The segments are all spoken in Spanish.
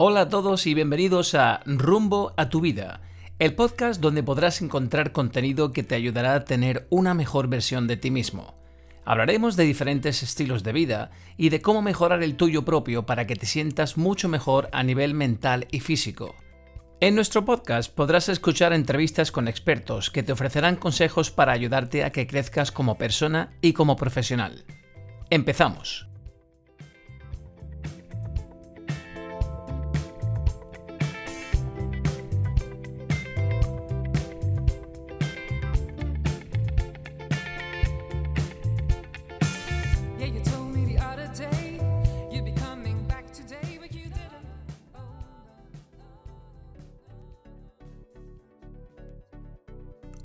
Hola a todos y bienvenidos a Rumbo a tu vida, el podcast donde podrás encontrar contenido que te ayudará a tener una mejor versión de ti mismo. Hablaremos de diferentes estilos de vida y de cómo mejorar el tuyo propio para que te sientas mucho mejor a nivel mental y físico. En nuestro podcast podrás escuchar entrevistas con expertos que te ofrecerán consejos para ayudarte a que crezcas como persona y como profesional. Empezamos.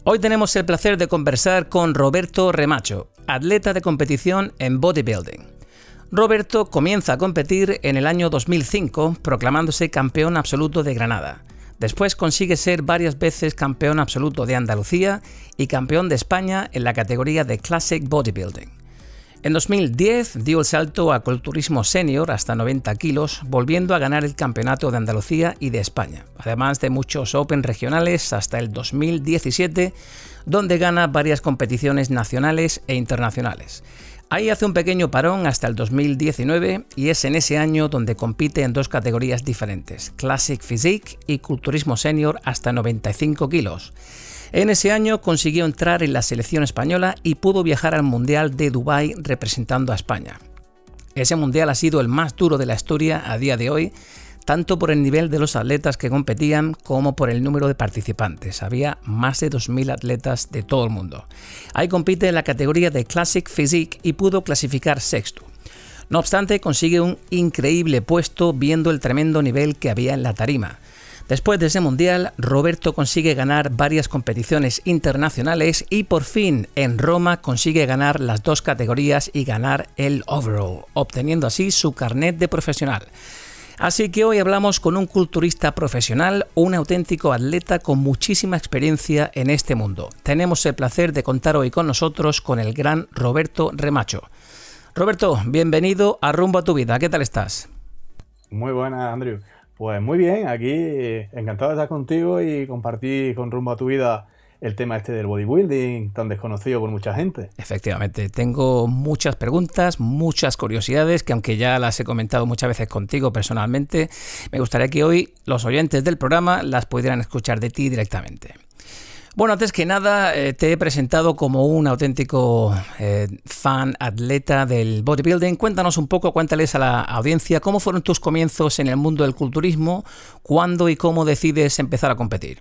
Hoy tenemos el placer de conversar con Roberto Remacho, atleta de competición en bodybuilding. Roberto comienza a competir en el año 2005 proclamándose campeón absoluto de Granada. Después consigue ser varias veces campeón absoluto de Andalucía y campeón de España en la categoría de Classic Bodybuilding. En 2010 dio el salto a culturismo senior hasta 90 kilos, volviendo a ganar el campeonato de Andalucía y de España, además de muchos Open regionales hasta el 2017, donde gana varias competiciones nacionales e internacionales. Ahí hace un pequeño parón hasta el 2019 y es en ese año donde compite en dos categorías diferentes, Classic Physique y Culturismo Senior hasta 95 kilos. En ese año consiguió entrar en la selección española y pudo viajar al Mundial de Dubái representando a España. Ese Mundial ha sido el más duro de la historia a día de hoy, tanto por el nivel de los atletas que competían como por el número de participantes. Había más de 2.000 atletas de todo el mundo. Ahí compite en la categoría de Classic Physique y pudo clasificar sexto. No obstante, consigue un increíble puesto viendo el tremendo nivel que había en la tarima. Después de ese mundial, Roberto consigue ganar varias competiciones internacionales y por fin en Roma consigue ganar las dos categorías y ganar el overall, obteniendo así su carnet de profesional. Así que hoy hablamos con un culturista profesional, un auténtico atleta con muchísima experiencia en este mundo. Tenemos el placer de contar hoy con nosotros con el gran Roberto Remacho. Roberto, bienvenido a Rumbo a tu vida. ¿Qué tal estás? Muy buena, Andrew. Pues muy bien, aquí encantado de estar contigo y compartir con rumbo a tu vida el tema este del bodybuilding tan desconocido por mucha gente. Efectivamente, tengo muchas preguntas, muchas curiosidades que aunque ya las he comentado muchas veces contigo personalmente, me gustaría que hoy los oyentes del programa las pudieran escuchar de ti directamente. Bueno, antes que nada, eh, te he presentado como un auténtico eh, fan atleta del bodybuilding. Cuéntanos un poco, cuéntales a la audiencia cómo fueron tus comienzos en el mundo del culturismo, cuándo y cómo decides empezar a competir.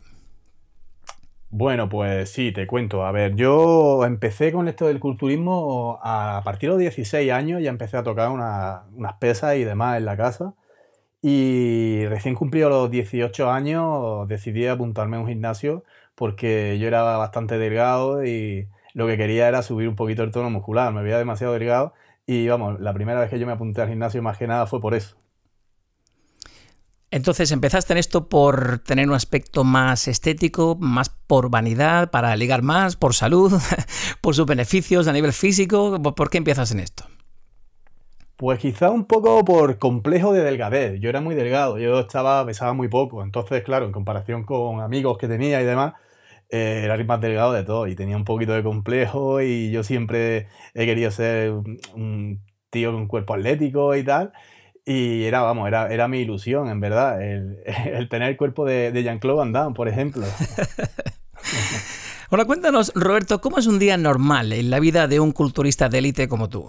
Bueno, pues sí, te cuento. A ver, yo empecé con esto del culturismo a partir de los 16 años, ya empecé a tocar unas pesas y demás en la casa. Y recién cumplido los 18 años decidí apuntarme a un gimnasio porque yo era bastante delgado y lo que quería era subir un poquito el tono muscular. Me veía demasiado delgado y vamos, la primera vez que yo me apunté al gimnasio más que nada fue por eso. Entonces empezaste en esto por tener un aspecto más estético, más por vanidad, para ligar más, por salud, por sus beneficios a nivel físico. ¿Por qué empiezas en esto? Pues quizá un poco por complejo de delgadez. Yo era muy delgado, yo estaba, pesaba muy poco. Entonces, claro, en comparación con amigos que tenía y demás, eh, era el más delgado de todo y tenía un poquito de complejo y yo siempre he querido ser un tío con cuerpo atlético y tal. Y era, vamos, era, era mi ilusión, en verdad, el, tener el cuerpo de, de Jean-Claude Van Damme, por ejemplo. Ahora cuéntanos, Roberto, ¿cómo es un día normal en la vida de un culturista de élite como tú?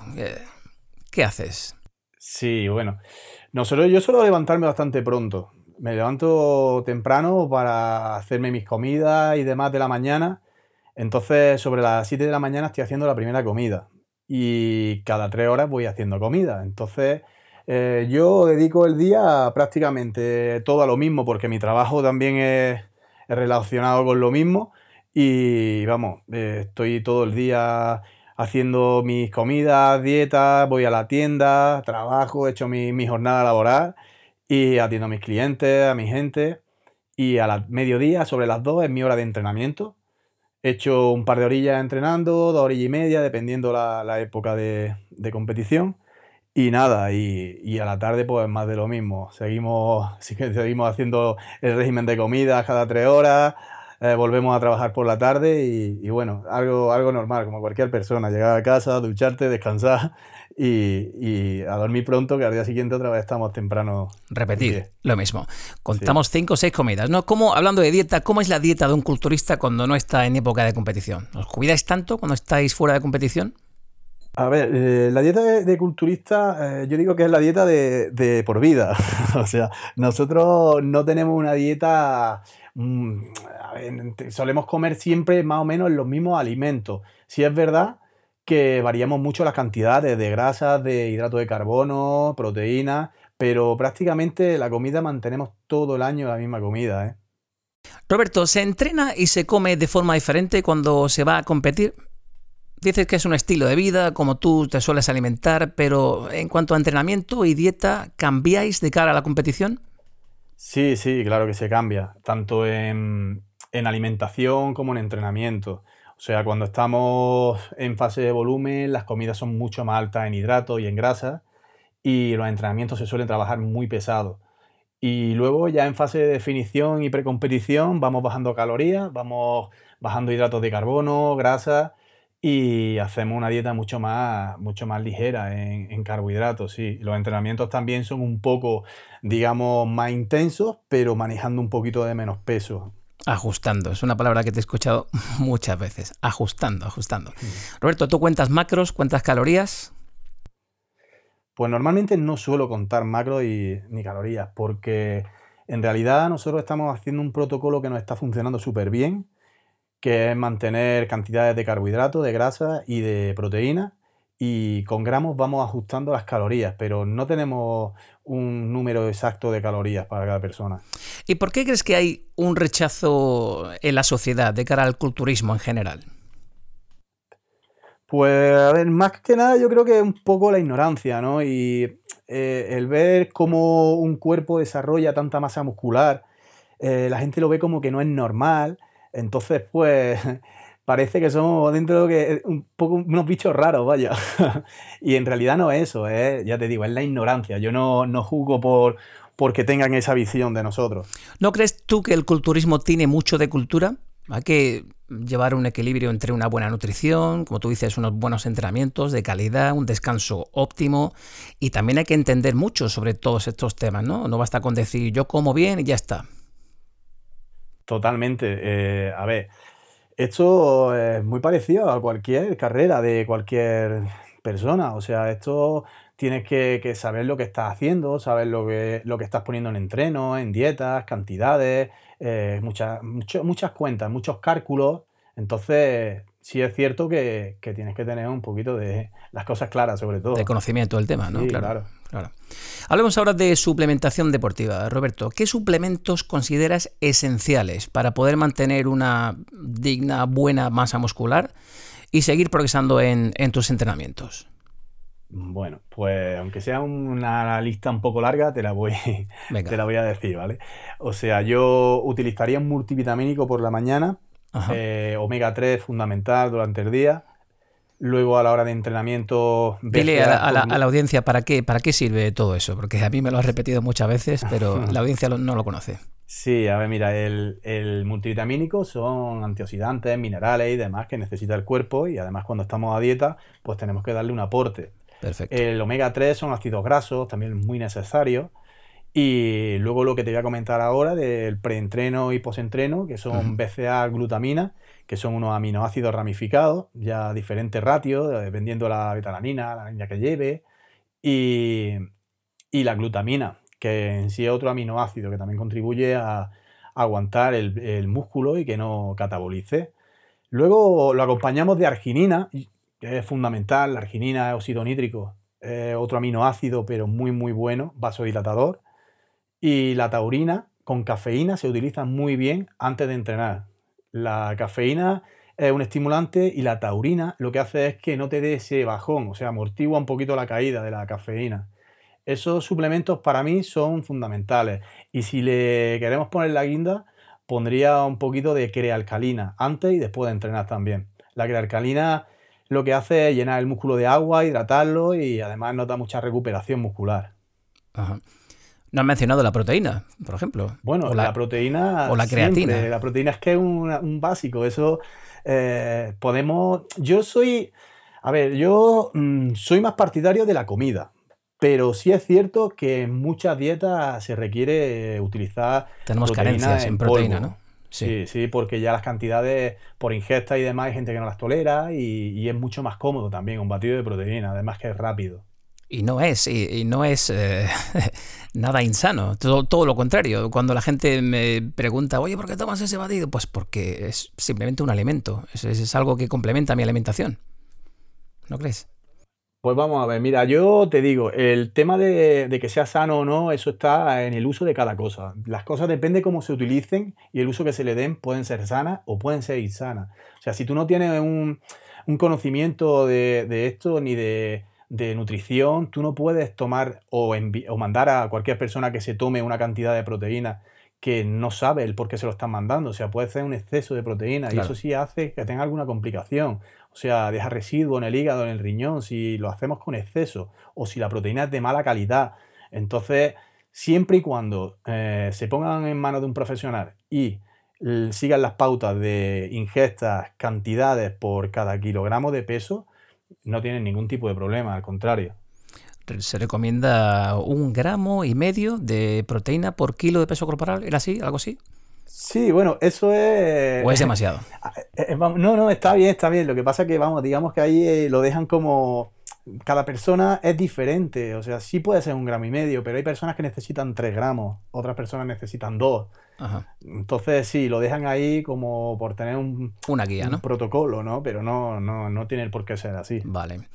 ¿Qué haces? Sí, bueno, nosotros, yo suelo levantarme bastante pronto me levanto temprano para hacerme mis comidas y demás de la mañana. Entonces, sobre las 7 de la mañana estoy haciendo la primera comida. Y cada 3 horas voy haciendo comida. Entonces, eh, yo dedico el día prácticamente todo a lo mismo, porque mi trabajo también es, relacionado con lo mismo. Y vamos, eh, estoy todo el día haciendo mis comidas, dietas, voy a la tienda, trabajo, he hecho mi, mi jornada laboral y atiendo a mis clientes, a mi gente. Y a la mediodía, sobre las 2, es mi hora de entrenamiento. He hecho un par de orillas entrenando, dos horas y media, dependiendo la, la época de, de, competición. Y nada, y, a la tarde pues más de lo mismo. Seguimos, seguimos haciendo el régimen de comida cada tres horas, eh, volvemos a trabajar por la tarde y, bueno, algo, algo normal, como cualquier persona, llegar a casa, ducharte, descansar y, a dormir pronto, que al día siguiente otra vez estamos temprano. Repetir lo mismo. Contamos cinco o seis comidas, ¿no? ¿Cómo, hablando de dieta, ¿cómo es la dieta de un culturista cuando no está en época de competición? ¿Os cuidáis tanto cuando estáis fuera de competición? A ver, eh, la dieta de, culturista, eh, yo digo que es la dieta de, por vida. o sea, nosotros no tenemos una dieta. Mm, solemos comer siempre más o menos los mismos alimentos. Si es verdad que variamos mucho las cantidades de grasas, de hidrato de carbono, proteínas, pero prácticamente la comida mantenemos todo el año la misma comida. ¿eh? Roberto, ¿se entrena y se come de forma diferente cuando se va a competir? Dices que es un estilo de vida, como tú te sueles alimentar, pero en cuanto a entrenamiento y dieta, ¿cambiáis de cara a la competición? Sí, sí, claro que se cambia, tanto en, alimentación como en entrenamiento. O sea, cuando estamos en fase de volumen, las comidas son mucho más altas en hidratos y en grasa, y los entrenamientos se suelen trabajar muy pesados. Y luego ya en fase de definición y precompetición vamos bajando calorías, vamos bajando hidratos de carbono, grasa y hacemos una dieta mucho más, mucho más ligera en, carbohidratos, sí. Los entrenamientos también son un poco, digamos, más intensos, pero manejando un poquito de menos peso. Ajustando, es una palabra que te he escuchado muchas veces. Ajustando, ajustando. Roberto, ¿tú cuentas macros, cuentas calorías? Pues normalmente no suelo contar macros y, ni calorías, porque en realidad nosotros estamos haciendo un protocolo que nos está funcionando súper bien que es mantener cantidades de carbohidratos, de grasa y de proteína. Y con gramos vamos ajustando las calorías, pero no tenemos un número exacto de calorías para cada persona. ¿Y por qué crees que hay un rechazo en la sociedad de cara al culturismo en general? Pues, a ver, más que nada yo creo que es un poco la ignorancia, ¿no? Y eh, el ver cómo un cuerpo desarrolla tanta masa muscular, eh, la gente lo ve como que no es normal entonces, pues parece que somos dentro de un poco unos bichos raros, vaya. y en realidad no es eso, ¿eh? ya te digo, es la ignorancia. Yo no, no juzgo por porque tengan esa visión de nosotros. ¿No crees tú que el culturismo tiene mucho de cultura? Hay que llevar un equilibrio entre una buena nutrición, como tú dices, unos buenos entrenamientos de calidad, un descanso óptimo y también hay que entender mucho sobre todos estos temas, ¿no? No basta con decir yo como bien y ya está. Totalmente. Eh, a ver, esto es muy parecido a cualquier carrera de cualquier persona. O sea, esto tienes que, saber lo que estás haciendo, saber lo que, lo que estás poniendo en entreno, en dietas, cantidades, eh, muchas, muchas cuentas, muchos cálculos. Entonces, sí es cierto que, tienes que tener un poquito de las cosas claras, sobre todo. De conocimiento del tema, ¿no? claro, claro. Hablemos ahora de suplementación deportiva. Roberto, ¿qué suplementos consideras esenciales para poder mantener una digna, buena masa muscular y seguir progresando en, tus entrenamientos? Bueno, pues aunque sea una lista un poco larga, te la voy, te la voy a decir, ¿vale? O sea, yo utilizaría un multivitamínico por la mañana, eh, omega 3 fundamental durante el día. Luego a la hora de entrenamiento... Dile a la, audiencia para qué, para qué sirve todo eso, porque a mí me lo has repetido muchas veces, pero la audiencia no lo conoce. Sí, a ver, mira, el, multivitamínico son antioxidantes, minerales y demás que necesita el cuerpo y además cuando estamos a dieta pues tenemos que darle un aporte. Perfecto. El omega 3 son ácidos grasos, también muy necesarios. Y luego lo que te voy a comentar ahora del preentreno y posentreno, que son BCA glutamina, que son unos aminoácidos ramificados, ya diferentes ratios, dependiendo la betalanina, la niña que lleve, y, la glutamina, que en sí es otro aminoácido que también contribuye a, aguantar el, músculo y que no catabolice. Luego lo acompañamos de arginina, que es fundamental, la arginina es óxido nítrico, es otro aminoácido, pero muy, muy bueno, vasodilatador. Y la taurina con cafeína se utiliza muy bien antes de entrenar. La cafeína es un estimulante y la taurina lo que hace es que no te dé ese bajón, o sea, amortigua un poquito la caída de la cafeína. Esos suplementos para mí son fundamentales. Y si le queremos poner la guinda, pondría un poquito de crealcalina antes y después de entrenar también. La crealcalina lo que hace es llenar el músculo de agua, hidratarlo y además nota mucha recuperación muscular. Ajá. No has mencionado la proteína, por ejemplo. Bueno, la, proteína. O la creatina. La proteína es que es un, básico. Eso eh, podemos. Yo soy. A ver, yo mm, soy más partidario de la comida. Pero sí es cierto que en muchas dietas se requiere utilizar. Tenemos carencias en, proteína, ¿no? Sí. sí. porque ya las cantidades por ingesta y demás hay gente que no las tolera y, y es mucho más cómodo también un batido de proteína, además que es rápido. Y no es, y, no es eh, nada insano, todo, todo, lo contrario. Cuando la gente me pregunta, oye, ¿por qué tomas ese batido? Pues porque es simplemente un alimento, es, algo que complementa mi alimentación. ¿No crees? Pues vamos a ver, mira, yo te digo, el tema de, que sea sano o no, eso está en el uso de cada cosa. Las cosas depende cómo se utilicen y el uso que se le den pueden ser sanas o pueden ser insanas. O sea, si tú no tienes un, un conocimiento de esto ni de de nutrición, tú no puedes tomar o, o, mandar a cualquier persona que se tome una cantidad de proteína que no sabe el por qué se lo están mandando. O sea, puede ser un exceso de proteína y eso sí hace que tenga alguna complicación. O sea, deja residuo en el hígado, en el riñón, si lo hacemos con exceso o si la proteína es de mala calidad. Entonces, siempre y cuando eh, se pongan en manos de un profesional y sigan las pautas de ingestas, cantidades por cada kilogramo de peso, no tienen ningún tipo de problema, al contrario. Se recomienda un gramo y medio de proteína por kilo de peso corporal, ¿era así? ¿Algo así? Sí, bueno, eso es... ¿O es demasiado? Eh, eh, no, no, está bien, está bien. Lo que pasa es que, vamos, digamos que ahí eh, lo dejan como... Cada persona es diferente, o sea, sí puede ser un gramo y medio, pero hay personas que necesitan tres gramos, otras personas necesitan dos. Entonces sí, lo dejan ahí como por tener un, Una guía, ¿no? protocolo, ¿no? Pero no, no, no tiene por qué ser así. Vale.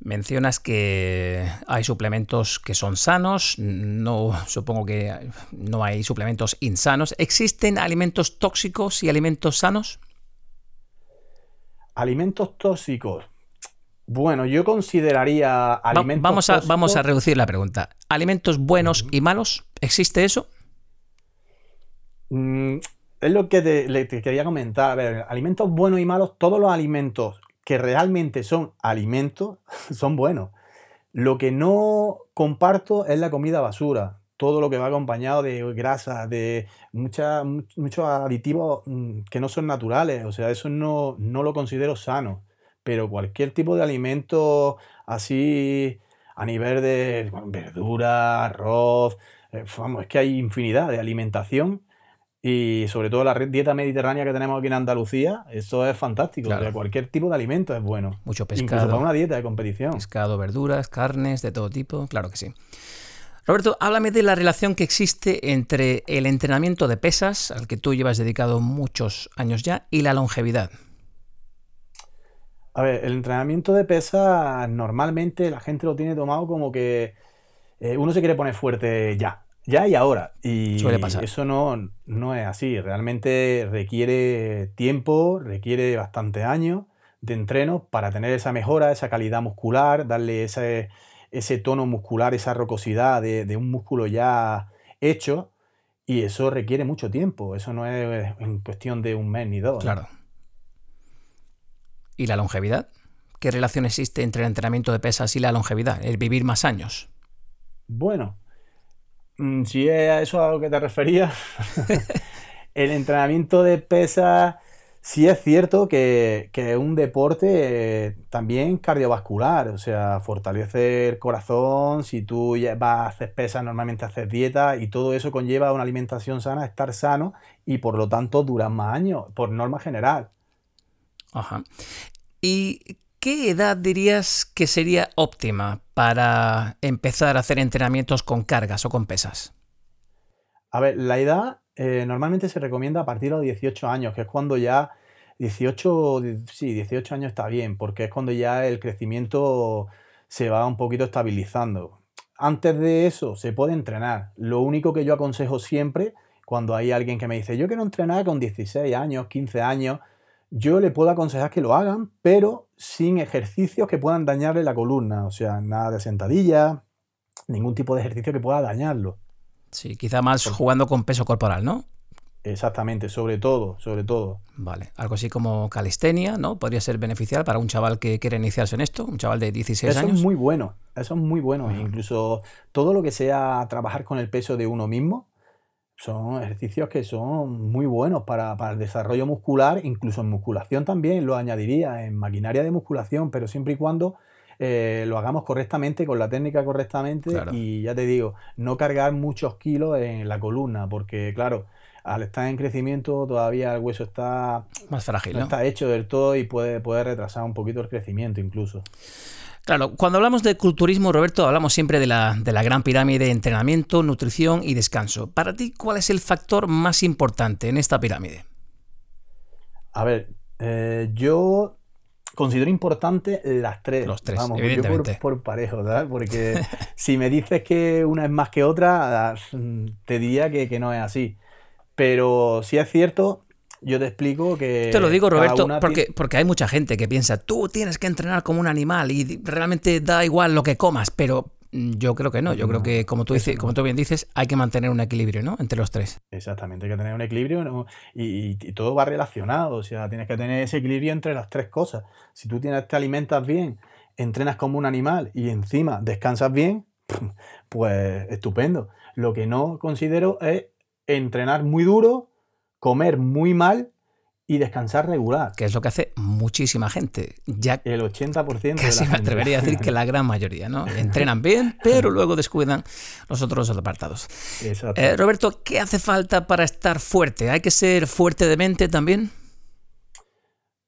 Mencionas que hay suplementos que son sanos, no supongo que no hay suplementos insanos. ¿Existen alimentos tóxicos y alimentos sanos? Alimentos tóxicos. Bueno, yo consideraría alimentos vamos a, Vamos a reducir la pregunta. ¿Alimentos buenos y malos? ¿Existe eso? Mm, es lo que te, quería comentar. A ver, alimentos buenos y malos, todos los alimentos que realmente son alimentos son buenos. Lo que no comparto es la comida basura. Todo lo que va acompañado de grasa, de muchos aditivos mm, que no son naturales. O sea, eso no, no lo considero sano. Pero cualquier tipo de alimento así a nivel de verdura, arroz, eh, vamos, es que hay infinidad de alimentación y sobre todo la dieta mediterránea que tenemos aquí en Andalucía, eso es fantástico. cualquier tipo de alimento es bueno. Mucho pescado. Incluso para una dieta de competición. Pescado, verduras, carnes, de todo tipo, claro que sí. Roberto, háblame de la relación que existe entre el entrenamiento de pesas, al que tú llevas dedicado muchos años ya, y la longevidad. A ver, el entrenamiento de pesas normalmente la gente lo tiene tomado como que eh, uno se quiere poner fuerte ya ya y ahora. Y eso no, no es así. Realmente requiere tiempo, requiere bastante años de entreno para tener esa mejora, esa calidad muscular, darle ese, ese tono muscular, esa rocosidad de, un músculo ya hecho. Y eso requiere mucho tiempo. Eso no es en cuestión de un mes ni dos. Claro. ¿Y la longevidad? ¿Qué relación existe entre el entrenamiento de pesas y la longevidad? El vivir más años. Bueno, Mm, si es a eso a lo que te referías, el entrenamiento de pesas sí es cierto que, es un deporte eh, también cardiovascular, o sea, fortalece el corazón, si tú vas a hacer pesas, normalmente haces dieta y todo eso conlleva una alimentación sana, estar sano y por lo tanto duran más años, por norma general. Ajá. ¿Y ¿qué edad dirías que sería óptima para empezar a hacer entrenamientos con cargas o con pesas? A ver, la edad eh, normalmente se recomienda a partir de los 18 años, que es cuando ya 18, sí, 18 años está bien, porque es cuando ya el crecimiento se va un poquito estabilizando. Antes de eso se puede entrenar. Lo único que yo aconsejo siempre, cuando hay alguien que me dice, yo quiero entrenar con 16 años, 15 años, yo le puedo aconsejar que lo hagan, pero sin ejercicios que puedan dañarle la columna. O sea, nada de sentadilla, ningún tipo de ejercicio que pueda dañarlo. Sí, quizá más jugando con peso corporal, ¿no? Exactamente, sobre todo, sobre todo. Vale, algo así como calistenia, ¿no? Podría ser beneficial para un chaval que quiere iniciarse en esto, un chaval de 16 años. Eso es muy bueno, eso es muy bueno. Incluso todo lo que sea trabajar con el peso de uno mismo, son ejercicios que son muy buenos para, el desarrollo muscular, incluso en musculación también lo añadiría, en maquinaria de musculación, pero siempre y cuando eh, lo hagamos correctamente, con la técnica correctamente y ya te digo, no cargar muchos kilos en la columna, porque claro, al estar en crecimiento todavía el hueso está más frágil, no, está hecho del todo y puede, puede retrasar un poquito el crecimiento incluso. Claro, cuando hablamos de culturismo, Roberto, hablamos siempre de la, de la, gran pirámide de entrenamiento, nutrición y descanso. Para ti, ¿cuál es el factor más importante en esta pirámide? A ver, eh, yo considero importante las tres. Los tres, Vamos, Yo por, parejo, ¿sabes? Porque si me dices que una es más que otra, te diría que, que no es así. Pero si es cierto, yo te explico que. Te lo digo, Roberto, porque, porque hay mucha gente que piensa, tú tienes que entrenar como un animal y realmente da igual lo que comas, pero mm, yo creo que no. Yo creo que, como tú, dices, como tú bien dices, hay que mantener un equilibrio, ¿no? Entre los tres. Exactamente, hay que tener un equilibrio y, todo va relacionado. O sea, tienes que tener ese equilibrio entre las tres cosas. Si tú tienes, te alimentas bien, entrenas como un animal y encima descansas bien, pues estupendo. Lo que no considero es entrenar muy duro, comer muy mal y descansar regular. Que es lo que hace muchísima gente. Ya el 80% casi me atrevería a decir que la gran mayoría, ¿no? Entrenan bien, pero luego descuidan los otros apartados. Exacto. Eh, Roberto, ¿qué hace falta para estar fuerte? ¿Hay que ser fuerte de mente también?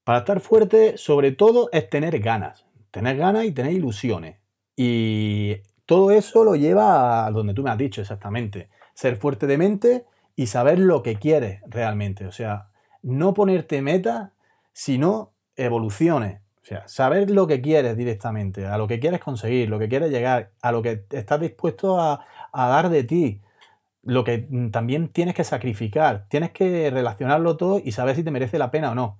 Para estar fuerte, sobre todo, es tener ganas. Tener ganas y tener ilusiones. Y todo eso lo lleva a donde tú me has dicho exactamente ser fuerte de mente y saber lo que quieres realmente. O sea, no ponerte meta, sino evoluciones. O sea, saber lo que quieres directamente, a lo que quieres conseguir, lo que quieres llegar, a lo que estás dispuesto a, dar de ti, lo que también tienes que sacrificar. Tienes que relacionarlo todo y saber si te merece la pena o no.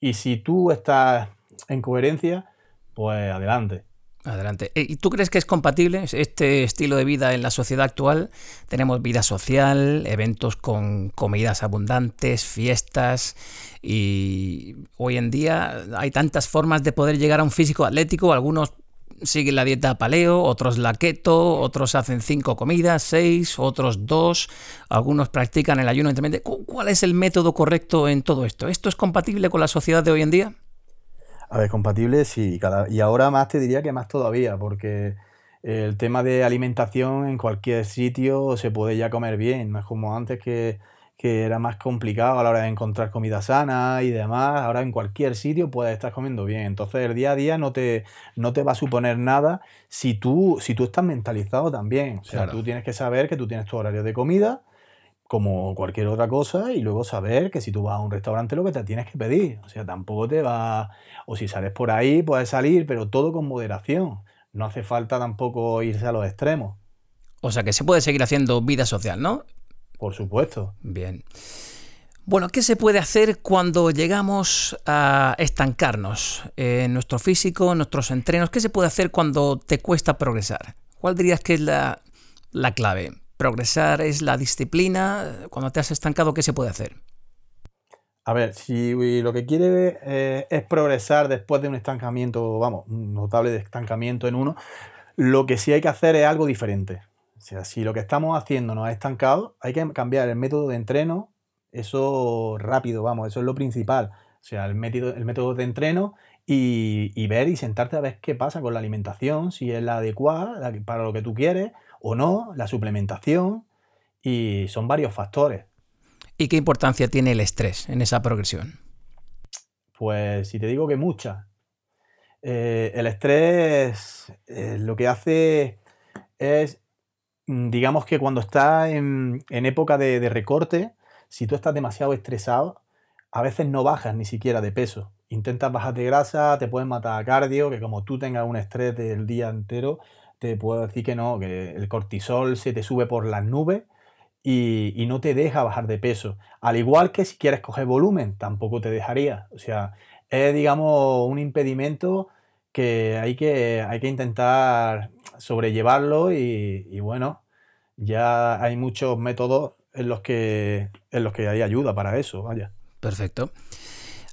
Y si tú estás en coherencia, pues adelante. Adelante. Eh, ¿Y tú crees que es compatible este estilo de vida en la sociedad actual? Tenemos vida social, eventos con comidas abundantes, fiestas y hoy en día hay tantas formas de poder llegar a un físico atlético. Algunos siguen la dieta paleo, otros la keto, otros hacen cinco comidas, seis, otros dos, algunos practican el ayuno intermitente. ¿Cuál es el método correcto en todo esto? ¿Esto es compatible con la sociedad de hoy en día? A ver, compatible sí, cada, y ahora más te diría que más todavía, porque el tema de alimentación en cualquier sitio se puede ya comer bien, no es como antes que, era más complicado a la hora de encontrar comida sana y demás, ahora en cualquier sitio puedes estar comiendo bien, entonces el día a día no te, no te va a suponer nada si tú, si tú estás mentalizado también, o sea, tú tienes que saber que tú tienes tu horario de comida, como cualquier otra cosa y luego saber que si tú vas a un restaurante lo que te tienes que pedir. O sea, tampoco te va... O si sales por ahí, puedes salir, pero todo con moderación. No hace falta tampoco irse a los extremos. O sea, que se puede seguir haciendo vida social, ¿no? Por supuesto. Bien. Bueno, ¿qué se puede hacer cuando llegamos a estancarnos en nuestro físico, en nuestros entrenos? ¿Qué se puede hacer cuando te cuesta progresar? ¿Cuál dirías que es la, la clave? Progresar es la disciplina. Cuando te has estancado, ¿qué se puede hacer? A ver, si lo que quiere eh, es progresar después de un estancamiento, vamos, un notable estancamiento en uno, lo que sí hay que hacer es algo diferente. O sea, si lo que estamos haciendo nos ha estancado, hay que cambiar el método de entreno, eso rápido, vamos, eso es lo principal. O sea, el método, el método de entreno y, y, ver y sentarte a ver qué pasa con la alimentación, si es la adecuada para lo que tú quieres o no, la suplementación, y son varios factores. ¿Y qué importancia tiene el estrés en esa progresión? Pues si te digo que mucha. Eh, el estrés eh, lo que hace es, mm, digamos que cuando estás en, época de, de, recorte, si tú estás demasiado estresado, a veces no bajas ni siquiera de peso. Intentas bajar de grasa, te pueden matar a cardio, que como tú tengas un estrés del día entero, te puedo decir que no, que el cortisol se te sube por las nubes y, no te deja bajar de peso. Al igual que si quieres coger volumen, tampoco te dejaría. O sea, es, digamos, un impedimento que hay que, hay que intentar sobrellevarlo y, bueno, ya hay muchos métodos en los que, en los que hay ayuda para eso, vaya. Perfecto.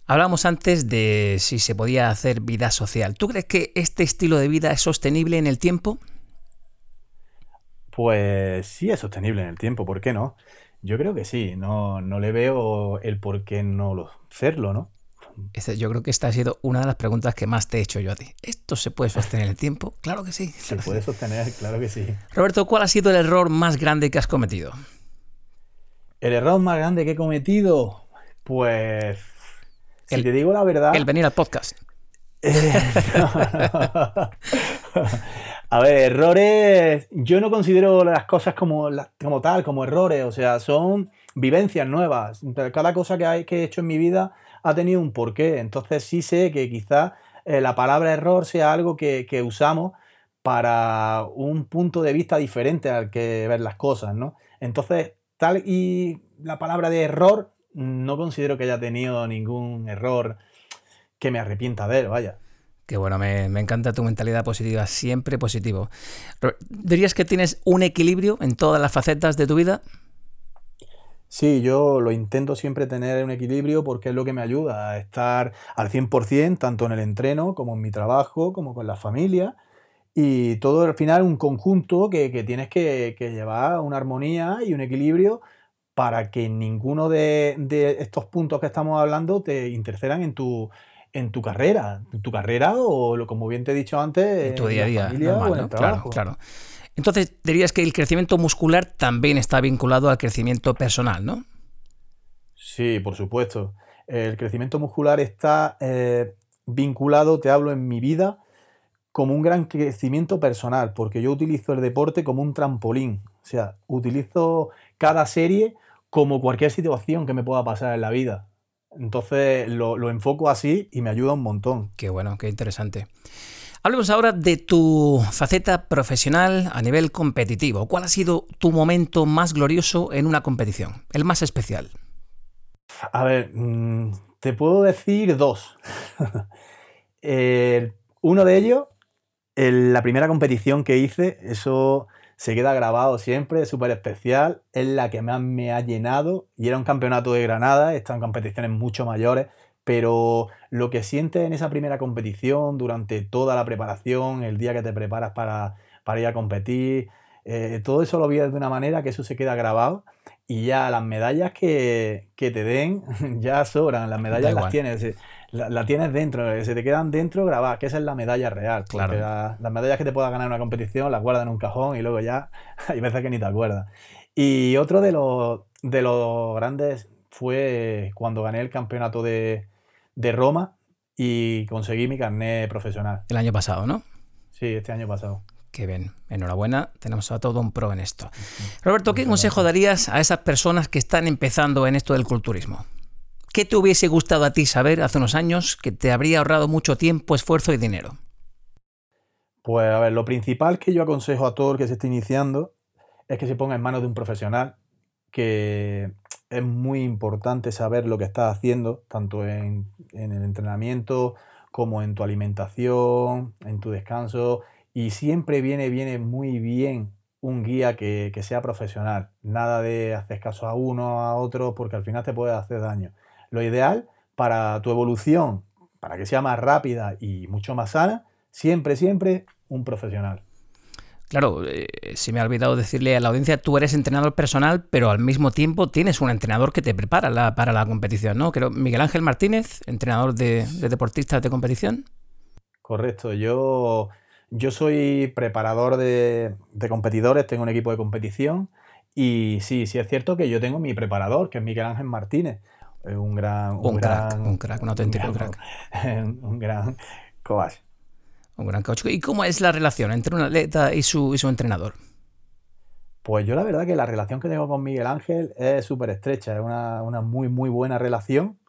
Hablábamos antes de si se podía hacer vida social. ¿Tú crees que este estilo de vida es sostenible en el tiempo? Pues sí es sostenible en el tiempo, ¿por qué no? Yo creo que sí, no, no le veo el por qué no hacerlo, ¿no? yo creo que esta ha sido una de las preguntas que más te he hecho yo a ti. ¿Esto se puede sostener en el tiempo? Claro que sí. Se puede sostener, claro que sí. Roberto, ¿cuál ha sido el error más grande que has cometido? El error más grande que he cometido, pues... Si te digo la verdad... El venir al podcast. Eh, a ver, errores. Yo no considero las cosas como, como tal, como errores. O sea, son vivencias nuevas. Cada cosa que, hay, que he hecho en mi vida ha tenido un porqué. Entonces sí sé que quizás eh, la palabra error sea algo que, usamos para un punto de vista diferente al que ver las cosas, ¿no? Entonces, tal y la palabra de error, no considero que haya tenido ningún error que me arrepienta de él, vaya. Qué bueno, me, me, encanta tu mentalidad positiva, siempre positivo. ¿Dirías que tienes un equilibrio en todas las facetas de tu vida? Sí, yo lo intento siempre tener un equilibrio porque es lo que me ayuda a estar al 100%, tanto en el entreno como en mi trabajo, como con la familia. Y todo al final un conjunto que, tienes que, llevar una armonía y un equilibrio para que ninguno de, estos puntos que estamos hablando te intercedan en tu, en tu carrera, en tu carrera o, como bien te he dicho antes, en tu día a día, Claro, claro. Entonces, dirías que el crecimiento muscular también está vinculado al crecimiento personal, ¿no? Sí, por supuesto. El crecimiento muscular está eh, vinculado, te hablo en mi vida, como un gran crecimiento personal, porque yo utilizo el deporte como un trampolín. O sea, utilizo cada serie como cualquier situación que me pueda pasar en la vida. Entonces lo, lo enfoco así y me ayuda un montón. Qué bueno, qué interesante. Hablemos ahora de tu faceta profesional a nivel competitivo. ¿Cuál ha sido tu momento más glorioso en una competición? El más especial. A ver, mm, te puedo decir dos. uno de ellos, la primera competición que hice, eso se queda grabado siempre, súper especial, es la que más me ha llenado y era un campeonato de Granada, están competiciones mucho mayores, pero lo que sientes en esa primera competición, durante toda la preparación, el día que te preparas para, ir a competir, eh, todo eso lo vives de una manera que eso se queda grabado y ya las medallas que, te den ya sobran, las medallas las tienes, las tienes dentro, se te quedan dentro grabadas, que esa es la medalla real. Claro. las medallas que te puedas ganar en una competición las guardas en un cajón y luego ya hay veces que ni te acuerdas. Y otro de los, de los grandes fue cuando gané el campeonato de, de Roma y conseguí mi carnet profesional. El año pasado, ¿no? Sí, este año pasado. Qué bien, enhorabuena, tenemos a todo un pro en esto. Roberto, ¿qué consejo darías a esas personas que están empezando en esto del culturismo? ¿Qué te hubiese gustado a ti saber hace unos años que te habría ahorrado mucho tiempo, esfuerzo y dinero? Pues a ver, lo principal que yo aconsejo a todo el que se esté iniciando es que se ponga en manos de un profesional que es muy importante saber lo que estás haciendo, tanto en, el entrenamiento como en tu alimentación, en tu descanso. Y siempre viene, viene muy bien un guía que, sea profesional. Nada de hacer caso a uno, a otro, porque al final te puede hacer daño. Lo ideal para tu evolución, para que sea más rápida y mucho más sana, siempre, siempre un profesional. Claro, eh, se me ha olvidado decirle a la audiencia, tú eres entrenador personal, pero al mismo tiempo tienes un entrenador que te prepara para la competición, ¿no? Creo, Miguel Ángel Martínez, entrenador de, deportistas de competición. Correcto, yo, yo soy preparador de, competidores, tengo un equipo de competición y sí, sí es cierto que yo tengo mi preparador, que es Miguel Ángel Martínez, un gran... Un, crack, un crack, un auténtico crack. Un gran coach. Un gran coach. ¿Y cómo es la relación entre un atleta y su, su entrenador? Pues yo la verdad que la relación que tengo con Miguel Ángel es súper estrecha, es una, muy, muy buena relación.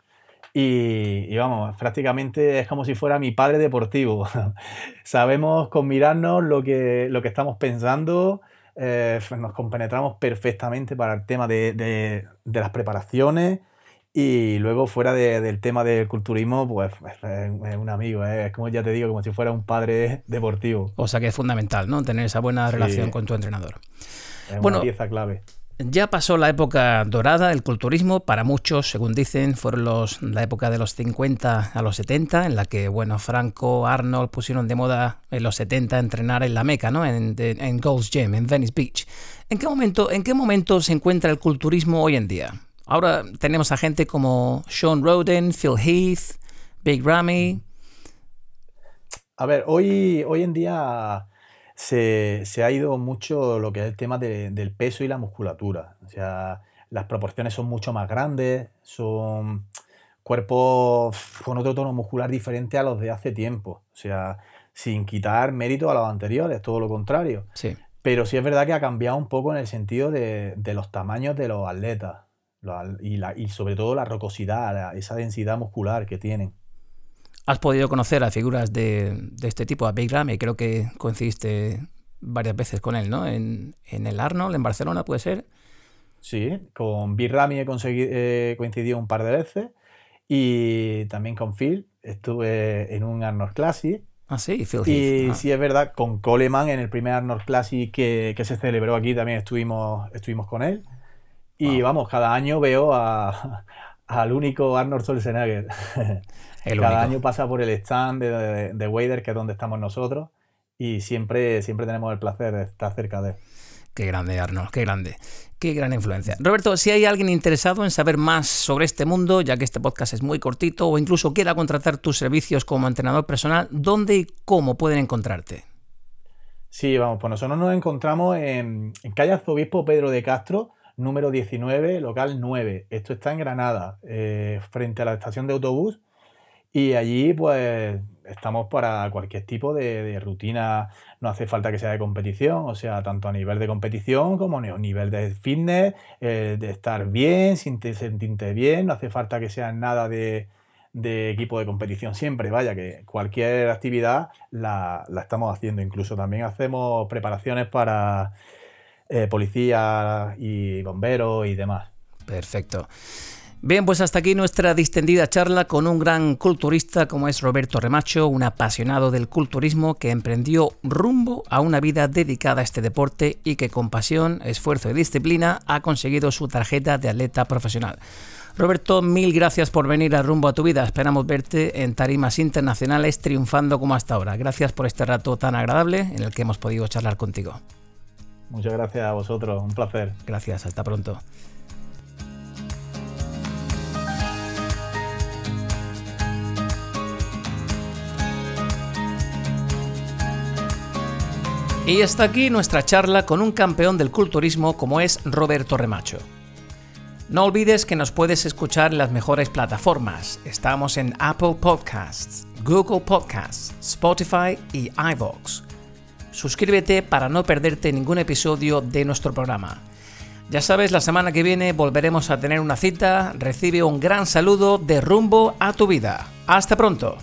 Y, vamos, prácticamente es como si fuera mi padre deportivo. Sabemos con mirarnos lo que, lo que estamos pensando, eh, nos compenetramos perfectamente para el tema de, de las preparaciones y luego, fuera del tema del culturismo, pues es un amigo, ¿eh? es como ya te digo, como si fuera un padre deportivo. O sea que es fundamental, ¿no? Tener esa buena relación con tu entrenador. Es una pieza clave. ya pasó la época dorada del culturismo, para muchos, según dicen, fueron los, la época de los 50 a los 70, en la que, bueno, Franco, Arnold pusieron de moda en los 70 entrenar en la Meca, ¿no? En, en Gold's Gym, en Venice Beach. ¿En qué, momento, ¿En qué momento se encuentra el culturismo hoy en día? Ahora tenemos a gente como Sean Roden, Phil Heath, Big Ramy. A ver, hoy, hoy en día se, ha ido mucho lo que es el tema del peso y la musculatura. O sea, las proporciones son mucho más grandes, son cuerpos con otro tono muscular diferente a los de hace tiempo. O sea, sin quitar mérito a los anteriores, todo lo contrario. Sí. Pero sí es verdad que ha cambiado un poco en el sentido de, los tamaños de los atletas y, y sobre todo la rocosidad, esa densidad muscular que tienen. Has podido conocer a figuras de, este tipo, a Big Ramy, creo que coincidiste varias veces con él, ¿no? En, el Arnold, en Barcelona, ¿puede ser? Sí, con Big Ramy he eh, coincidido un par de veces y también con Phil estuve en un Arnold Classic. Ah, sí, Phil Y ah. sí es verdad, con Coleman en el primer Arnold Classic que, se celebró aquí también estuvimos, estuvimos con él. Y vamos, cada año veo al único Arnold Schwarzenegger. Cada año pasa por el stand de, de, Wader, que es donde estamos nosotros, y siempre, siempre tenemos el placer de estar cerca de él. Qué grande, Arnold, qué grande. Qué gran influencia. Roberto, si hay alguien interesado en saber más sobre este mundo, ya que este podcast es muy cortito, o incluso quiera contratar tus servicios como entrenador personal, ¿dónde y cómo pueden encontrarte? Sí, vamos, pues nosotros nos encontramos en, calle Arzobispo Pedro de Castro, número 19, local 9. Esto está en Granada, eh, frente a la estación de autobús y allí, pues, estamos para cualquier tipo de, rutina. No hace falta que sea de competición, o sea, tanto a nivel de competición como a nivel de fitness, eh, de estar bien, sentirte bien. No hace falta que sea nada de, equipo de competición siempre. Vaya, que cualquier actividad la, estamos haciendo. Incluso también hacemos preparaciones para eh, policías y bomberos y demás. Perfecto. Bien, pues hasta aquí nuestra distendida charla con un gran culturista como es Roberto Remacho, un apasionado del culturismo que emprendió rumbo a una vida dedicada a este deporte y que con pasión, esfuerzo y disciplina ha conseguido su tarjeta de atleta profesional. Roberto, mil gracias por venir a Rumbo a tu Vida. Esperamos verte en tarimas internacionales triunfando como hasta ahora. Gracias por este rato tan agradable en el que hemos podido charlar contigo. Muchas gracias a vosotros, un placer. Gracias, hasta pronto. Y hasta aquí nuestra charla con un campeón del culturismo como es Roberto Remacho. No olvides que nos puedes escuchar en las mejores plataformas. Estamos en Apple Podcasts, Google Podcasts, Spotify y iVoox. Suscríbete para no perderte ningún episodio de nuestro programa. Ya sabes, la semana que viene volveremos a tener una cita. Recibe un gran saludo de rumbo a tu vida. Hasta pronto.